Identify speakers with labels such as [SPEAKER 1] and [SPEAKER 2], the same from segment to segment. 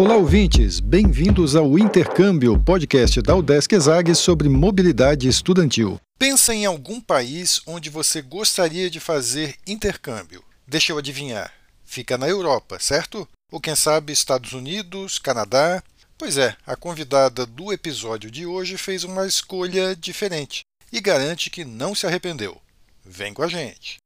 [SPEAKER 1] Olá, ouvintes! Bem-vindos ao Intercâmbio, podcast da UDESC ESAG sobre mobilidade estudantil.
[SPEAKER 2] Pensa em algum país onde você gostaria de fazer intercâmbio. Deixa eu adivinhar. Fica na Europa, certo? Ou quem sabe Estados Unidos, Canadá? Pois é, a convidada do episódio de hoje fez uma escolha diferente e garante que não se arrependeu. Vem com a gente!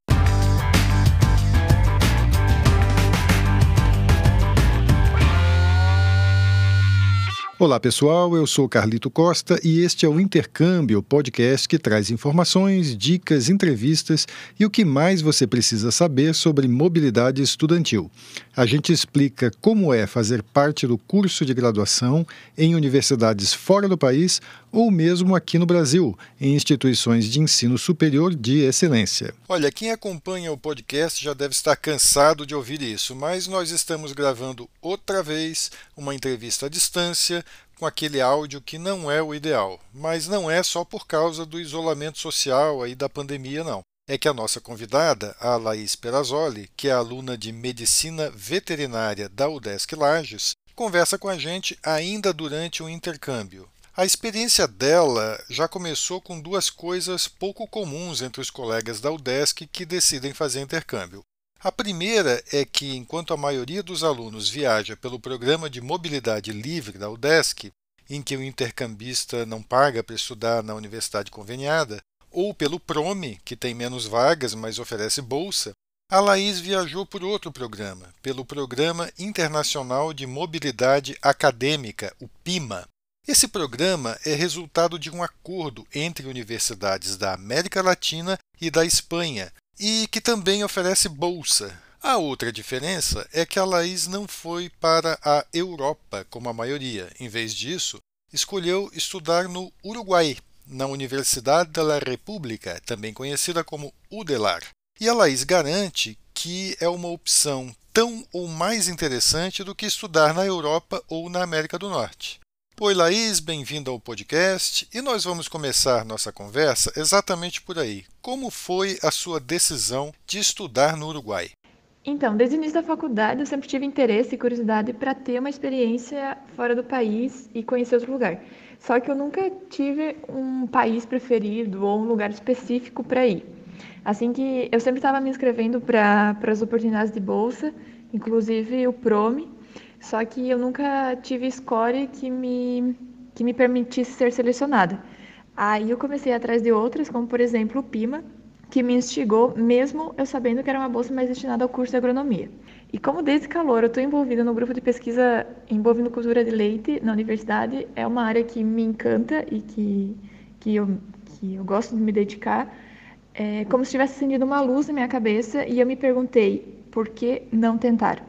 [SPEAKER 1] Olá pessoal, eu sou Carlito Costa e este é o Intercâmbio, podcast que traz informações, dicas, entrevistas e o que mais você precisa saber sobre mobilidade estudantil. A gente explica como é fazer parte do curso de graduação em universidades fora do país ou mesmo aqui no Brasil, em instituições de ensino superior de excelência.
[SPEAKER 2] Olha, quem acompanha o podcast já deve estar cansado de ouvir isso, mas nós estamos gravando outra vez uma entrevista à distância com aquele áudio que não é o ideal, mas não é só por causa do isolamento social e da pandemia, não. É que a nossa convidada, a Laís Perazzoli, que é aluna de Medicina Veterinária da UDESC Lages, conversa com a gente ainda durante o intercâmbio. A experiência dela já começou com duas coisas pouco comuns entre os colegas da UDESC que decidem fazer intercâmbio. A primeira é que, enquanto a maioria dos alunos viaja pelo programa de mobilidade livre da UDESC, em que o intercambista não paga para estudar na universidade conveniada, ou pelo PROME, que tem menos vagas, mas oferece bolsa, a Laís viajou por outro programa, pelo Programa Internacional de Mobilidade Acadêmica, o PIMA. Esse programa é resultado de um acordo entre universidades da América Latina e da Espanha, e que também oferece bolsa. A outra diferença é que a Laís não foi para a Europa, como a maioria. Em vez disso, escolheu estudar no Uruguai, na Universidade de la República, também conhecida como UDELAR. E a Laís garante que é uma opção tão ou mais interessante do que estudar na Europa ou na América do Norte. Oi, Laís, bem-vindo ao podcast e nós vamos começar nossa conversa exatamente por aí. Como foi a sua decisão de estudar no Uruguai?
[SPEAKER 3] Então, desde o início da faculdade, eu sempre tive interesse e curiosidade para ter uma experiência fora do país e conhecer outro lugar. Só que eu nunca tive um país preferido ou um lugar específico para ir. Assim que eu sempre estava me inscrevendo para as oportunidades de bolsa, inclusive o PROME, só que eu nunca tive score que me, que me permitisse ser selecionada. Aí eu comecei atrás de outras, como por exemplo o PIMA, que me instigou, mesmo eu sabendo que era uma bolsa mais destinada ao curso de agronomia. E como desde calor eu estou envolvida no grupo de pesquisa envolvendo cultura de leite na universidade, é uma área que me encanta e que, que, eu, que eu gosto de me dedicar, é como se tivesse acendido uma luz na minha cabeça e eu me perguntei por que não tentar.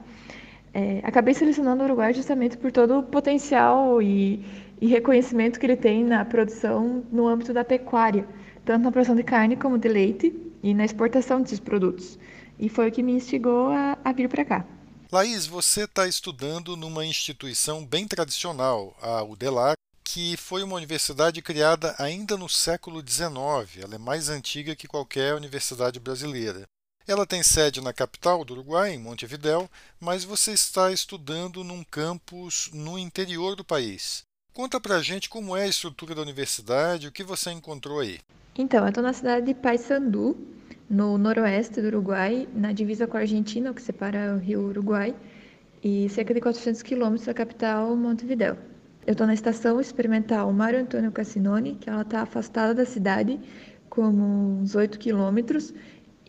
[SPEAKER 3] É, acabei selecionando o Uruguai justamente por todo o potencial e, e, reconhecimento que ele tem na produção no âmbito da pecuária, tanto na produção de carne como de leite e na exportação desses produtos. E foi o que me instigou a, a vir para cá.
[SPEAKER 2] Laís, você está estudando numa instituição bem tradicional, a UDELAR, que foi uma universidade criada ainda no século XIX. Ela é mais antiga que qualquer universidade brasileira. Ela tem sede na capital do Uruguai, em Montevidéu, mas você está estudando num campus no interior do país. Conta pra gente como é a estrutura da universidade, o que você encontrou aí.
[SPEAKER 3] Então, eu estou na cidade de Paysandu, no noroeste do Uruguai, na divisa com a Argentina, que separa o rio Uruguai, e cerca de 400 quilômetros da capital, Montevidéu. Eu estou na estação experimental Mário Antônio Cassinoni, que ela está afastada da cidade, como uns 8 quilômetros,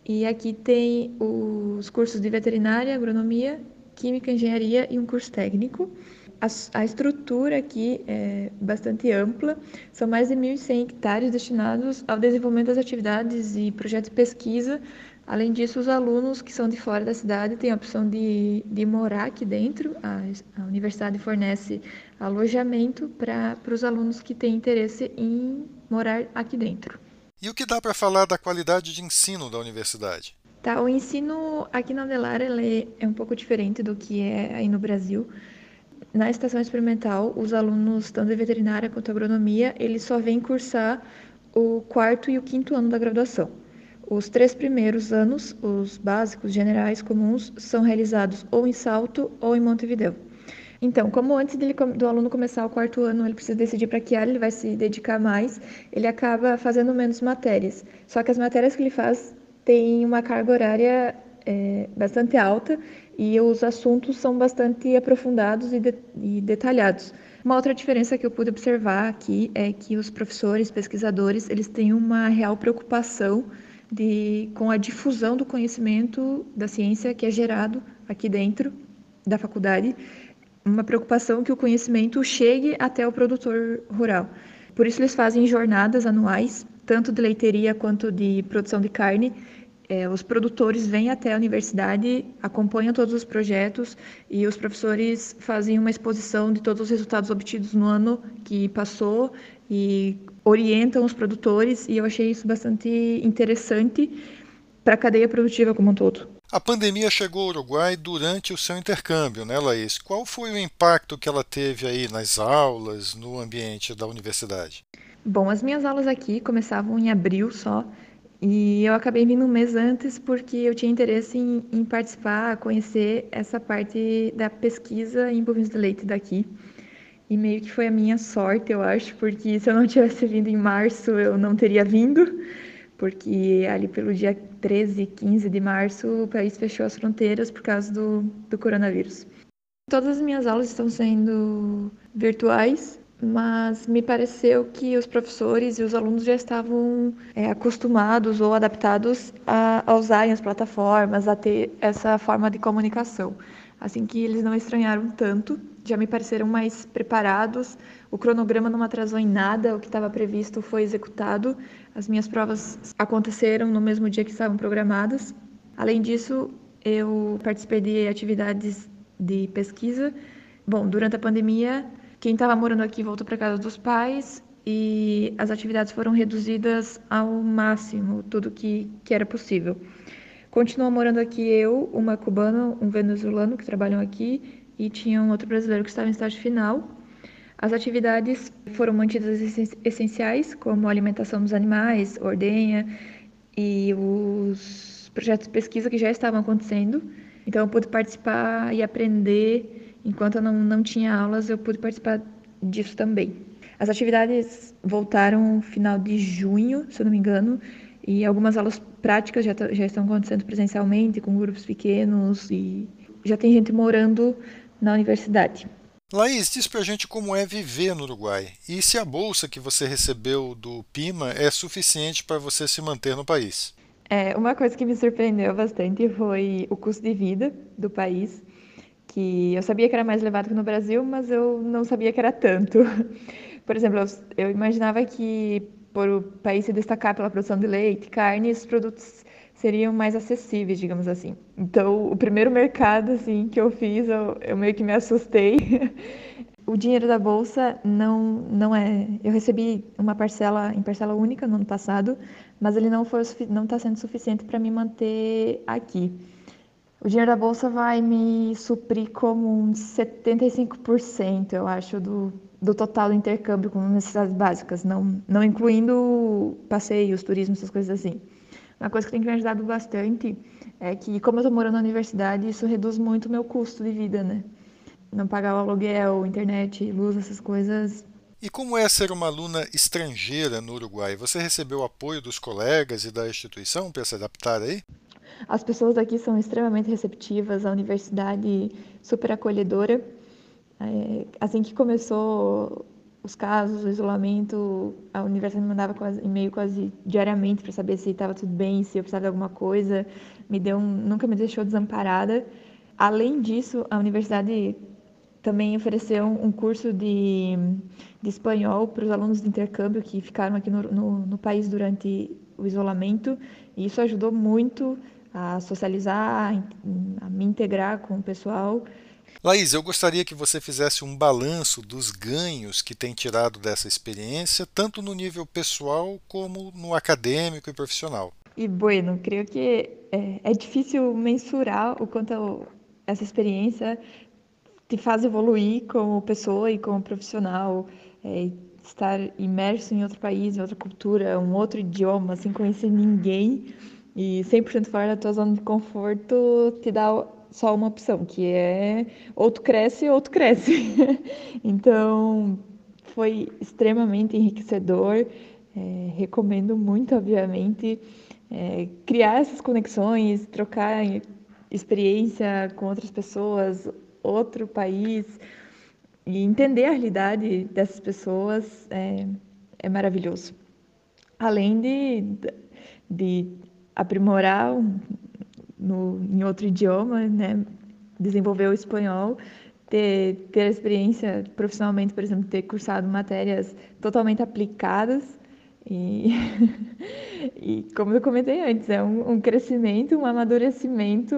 [SPEAKER 3] e aqui tem os cursos de veterinária, agronomia, química, engenharia e um curso técnico. A, a estrutura aqui é bastante ampla, são mais de 1.100 hectares destinados ao desenvolvimento das atividades e projetos de pesquisa. Além disso, os alunos que são de fora da cidade têm a opção de, de morar aqui dentro. A, a universidade fornece alojamento para os alunos que têm interesse em morar aqui dentro.
[SPEAKER 2] E o que dá para falar da qualidade de ensino da universidade?
[SPEAKER 3] Tá, o ensino aqui na Adelar ele é um pouco diferente do que é aí no Brasil. Na estação experimental, os alunos, tanto de veterinária quanto agronomia, eles só vêm cursar o quarto e o quinto ano da graduação. Os três primeiros anos, os básicos, generais, comuns, são realizados ou em Salto ou em Montevideo. Então, como antes dele, do aluno começar o quarto ano, ele precisa decidir para que área ele vai se dedicar mais, ele acaba fazendo menos matérias. Só que as matérias que ele faz têm uma carga horária é, bastante alta e os assuntos são bastante aprofundados e, de, e detalhados. Uma outra diferença que eu pude observar aqui é que os professores, pesquisadores, eles têm uma real preocupação de, com a difusão do conhecimento da ciência que é gerado aqui dentro da faculdade uma preocupação que o conhecimento chegue até o produtor rural. Por isso, eles fazem jornadas anuais, tanto de leiteria quanto de produção de carne. É, os produtores vêm até a universidade, acompanham todos os projetos e os professores fazem uma exposição de todos os resultados obtidos no ano que passou e orientam os produtores. E eu achei isso bastante interessante para a cadeia produtiva como um todo.
[SPEAKER 2] A pandemia chegou ao Uruguai durante o seu intercâmbio, né, Laís? Qual foi o impacto que ela teve aí nas aulas, no ambiente da universidade?
[SPEAKER 3] Bom, as minhas aulas aqui começavam em abril só, e eu acabei vindo um mês antes porque eu tinha interesse em, em participar, conhecer essa parte da pesquisa em bovinos de leite daqui. E meio que foi a minha sorte, eu acho, porque se eu não tivesse vindo em março, eu não teria vindo porque ali pelo dia 13, 15 de março o país fechou as fronteiras por causa do, do coronavírus. Todas as minhas aulas estão sendo virtuais, mas me pareceu que os professores e os alunos já estavam é, acostumados ou adaptados a, a usarem as plataformas, a ter essa forma de comunicação. Assim que eles não estranharam tanto, já me pareceram mais preparados. O cronograma não atrasou em nada, o que estava previsto foi executado. As minhas provas aconteceram no mesmo dia que estavam programadas. Além disso, eu participei de atividades de pesquisa. Bom, durante a pandemia, quem estava morando aqui voltou para casa dos pais e as atividades foram reduzidas ao máximo, tudo que, que era possível. Continuou morando aqui eu, uma cubana, um venezuelano que trabalham aqui e tinha um outro brasileiro que estava em estágio final. As atividades foram mantidas essenciais, como alimentação dos animais, ordenha e os projetos de pesquisa que já estavam acontecendo. Então, eu pude participar e aprender. Enquanto eu não, não tinha aulas, eu pude participar disso também. As atividades voltaram no final de junho, se eu não me engano, e algumas aulas práticas já, já estão acontecendo presencialmente, com grupos pequenos, e já tem gente morando na universidade.
[SPEAKER 2] Laís, diz pra gente como é viver no Uruguai e se a bolsa que você recebeu do PIMA é suficiente para você se manter no país.
[SPEAKER 3] É, uma coisa que me surpreendeu bastante foi o custo de vida do país, que eu sabia que era mais elevado que no Brasil, mas eu não sabia que era tanto. Por exemplo, eu, eu imaginava que por o país se destacar pela produção de leite, carne, esses produtos seriam mais acessíveis, digamos assim. Então, o primeiro mercado assim que eu fiz, eu, eu meio que me assustei. o dinheiro da bolsa não não é. Eu recebi uma parcela em parcela única no ano passado, mas ele não foi não está sendo suficiente para me manter aqui. O dinheiro da bolsa vai me suprir como uns 75%, eu acho, do, do total do intercâmbio com necessidades básicas, não, não incluindo passeios, turismo, essas coisas assim. Uma coisa que tem me ajudado bastante é que, como eu estou morando na universidade, isso reduz muito o meu custo de vida, né? Não pagar o aluguel, internet, luz, essas coisas.
[SPEAKER 2] E como é ser uma aluna estrangeira no Uruguai? Você recebeu apoio dos colegas e da instituição para se adaptar aí?
[SPEAKER 3] As pessoas daqui são extremamente receptivas, a universidade super acolhedora. É, assim que começou os casos, o isolamento, a universidade me mandava quase, e-mail quase diariamente para saber se estava tudo bem, se eu precisava de alguma coisa. Me deu nunca me deixou desamparada. Além disso, a universidade também ofereceu um curso de, de espanhol para os alunos de intercâmbio que ficaram aqui no, no, no país durante o isolamento. E isso ajudou muito a socializar, a me integrar com o pessoal.
[SPEAKER 2] Laís, eu gostaria que você fizesse um balanço dos ganhos que tem tirado dessa experiência, tanto no nível pessoal como no acadêmico e profissional.
[SPEAKER 3] E, bueno, creio que é, é difícil mensurar o quanto essa experiência te faz evoluir como pessoa e como profissional. É, estar imerso em outro país, em outra cultura, um outro idioma, sem conhecer ninguém e 100% fora da tua zona de conforto te dá só uma opção, que é outro cresce, outro cresce. então, foi extremamente enriquecedor. É, recomendo muito, obviamente, é, criar essas conexões, trocar experiência com outras pessoas, outro país e entender a realidade dessas pessoas é, é maravilhoso. Além de, de aprimorar no, em outro idioma, né? desenvolver o espanhol, ter, ter a experiência profissionalmente, por exemplo, ter cursado matérias totalmente aplicadas. E, e como eu comentei antes, é um, um crescimento, um amadurecimento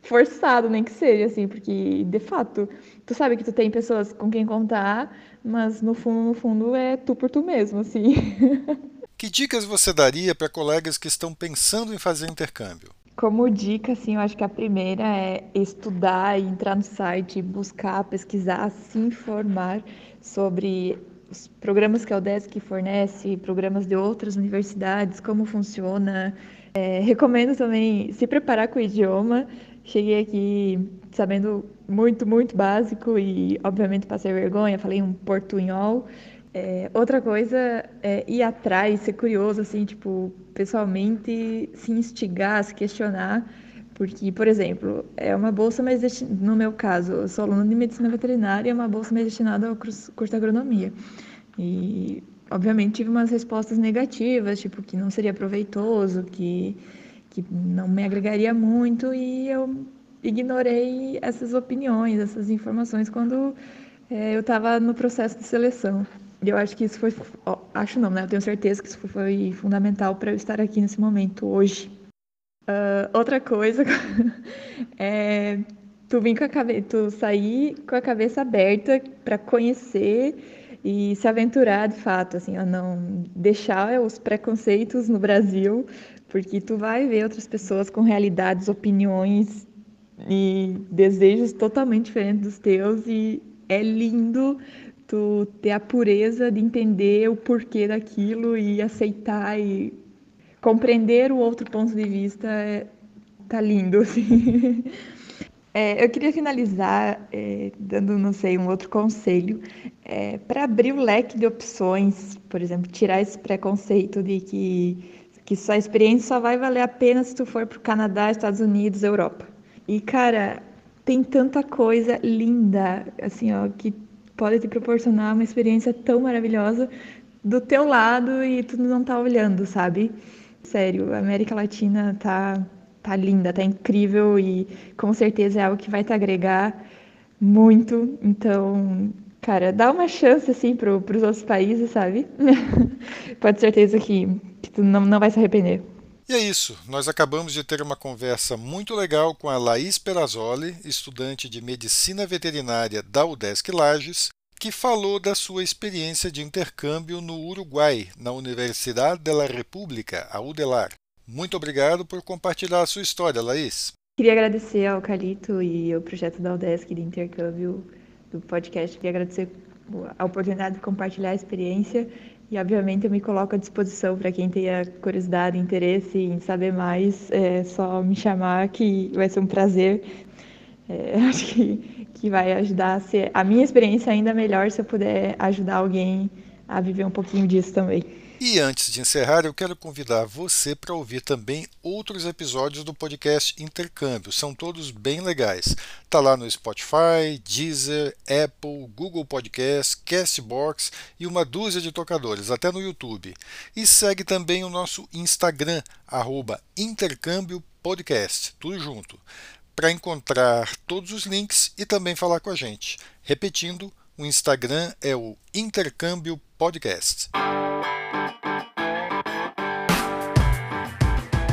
[SPEAKER 3] forçado, nem que seja, assim, porque de fato, tu sabe que tu tem pessoas com quem contar, mas no fundo, no fundo é tu por tu mesmo, assim.
[SPEAKER 2] Que dicas você daria para colegas que estão pensando em fazer intercâmbio?
[SPEAKER 3] Como dica, assim, eu acho que a primeira é estudar, entrar no site, buscar, pesquisar, se informar sobre os programas que a UDESC fornece, programas de outras universidades, como funciona. É, recomendo também se preparar com o idioma. Cheguei aqui sabendo muito, muito básico e, obviamente, passei vergonha, falei um portunhol. É, outra coisa é ir atrás, ser curioso, assim, tipo, pessoalmente se instigar, se questionar, porque, por exemplo, é uma bolsa mais destinada, no meu caso, eu sou aluna de medicina veterinária, é uma bolsa mais destinada ao curso de agronomia. E, obviamente, tive umas respostas negativas, tipo, que não seria proveitoso, que, que não me agregaria muito, e eu ignorei essas opiniões, essas informações quando é, eu estava no processo de seleção. Eu acho que isso foi, acho não, né? Eu tenho certeza que isso foi fundamental para eu estar aqui nesse momento hoje. Uh, outra coisa é tu vir com a cabeça, tu sair com a cabeça aberta para conhecer e se aventurar de fato, assim, a não deixar os preconceitos no Brasil, porque tu vai ver outras pessoas com realidades, opiniões e desejos totalmente diferentes dos teus e é lindo tu ter a pureza de entender o porquê daquilo e aceitar e compreender o outro ponto de vista é, tá lindo, assim. É, eu queria finalizar é, dando, não sei, um outro conselho é, para abrir o leque de opções, por exemplo, tirar esse preconceito de que, que sua experiência só vai valer a pena se tu for para o Canadá, Estados Unidos, Europa. E, cara, tem tanta coisa linda, assim, ó, que pode te proporcionar uma experiência tão maravilhosa do teu lado e tu não tá olhando, sabe? Sério, a América Latina tá, tá linda, tá incrível e com certeza é algo que vai te agregar muito. Então, cara, dá uma chance assim pro, pros outros países, sabe? pode certeza que, que tu não, não vai se arrepender.
[SPEAKER 2] E é isso, nós acabamos de ter uma conversa muito legal com a Laís Perazoli, estudante de Medicina Veterinária da UDESC Lages, que falou da sua experiência de intercâmbio no Uruguai, na Universidade de la República, a UDELAR. Muito obrigado por compartilhar a sua história, Laís.
[SPEAKER 3] Queria agradecer ao Calito e ao projeto da UDESC de intercâmbio do podcast. Queria agradecer a oportunidade de compartilhar a experiência e, obviamente, eu me coloco à disposição para quem tenha curiosidade, interesse em saber mais, é só me chamar que vai ser um prazer. É, acho que, que vai ajudar a ser a minha experiência ainda melhor se eu puder ajudar alguém a viver um pouquinho disso também.
[SPEAKER 2] E antes de encerrar, eu quero convidar você para ouvir também outros episódios do podcast Intercâmbio. São todos bem legais. Tá lá no Spotify, Deezer, Apple, Google Podcast, Castbox e uma dúzia de tocadores, até no YouTube. E segue também o nosso Instagram, arroba Intercâmbio Podcast, tudo junto, para encontrar todos os links e também falar com a gente. Repetindo, o Instagram é o Intercâmbio Podcast.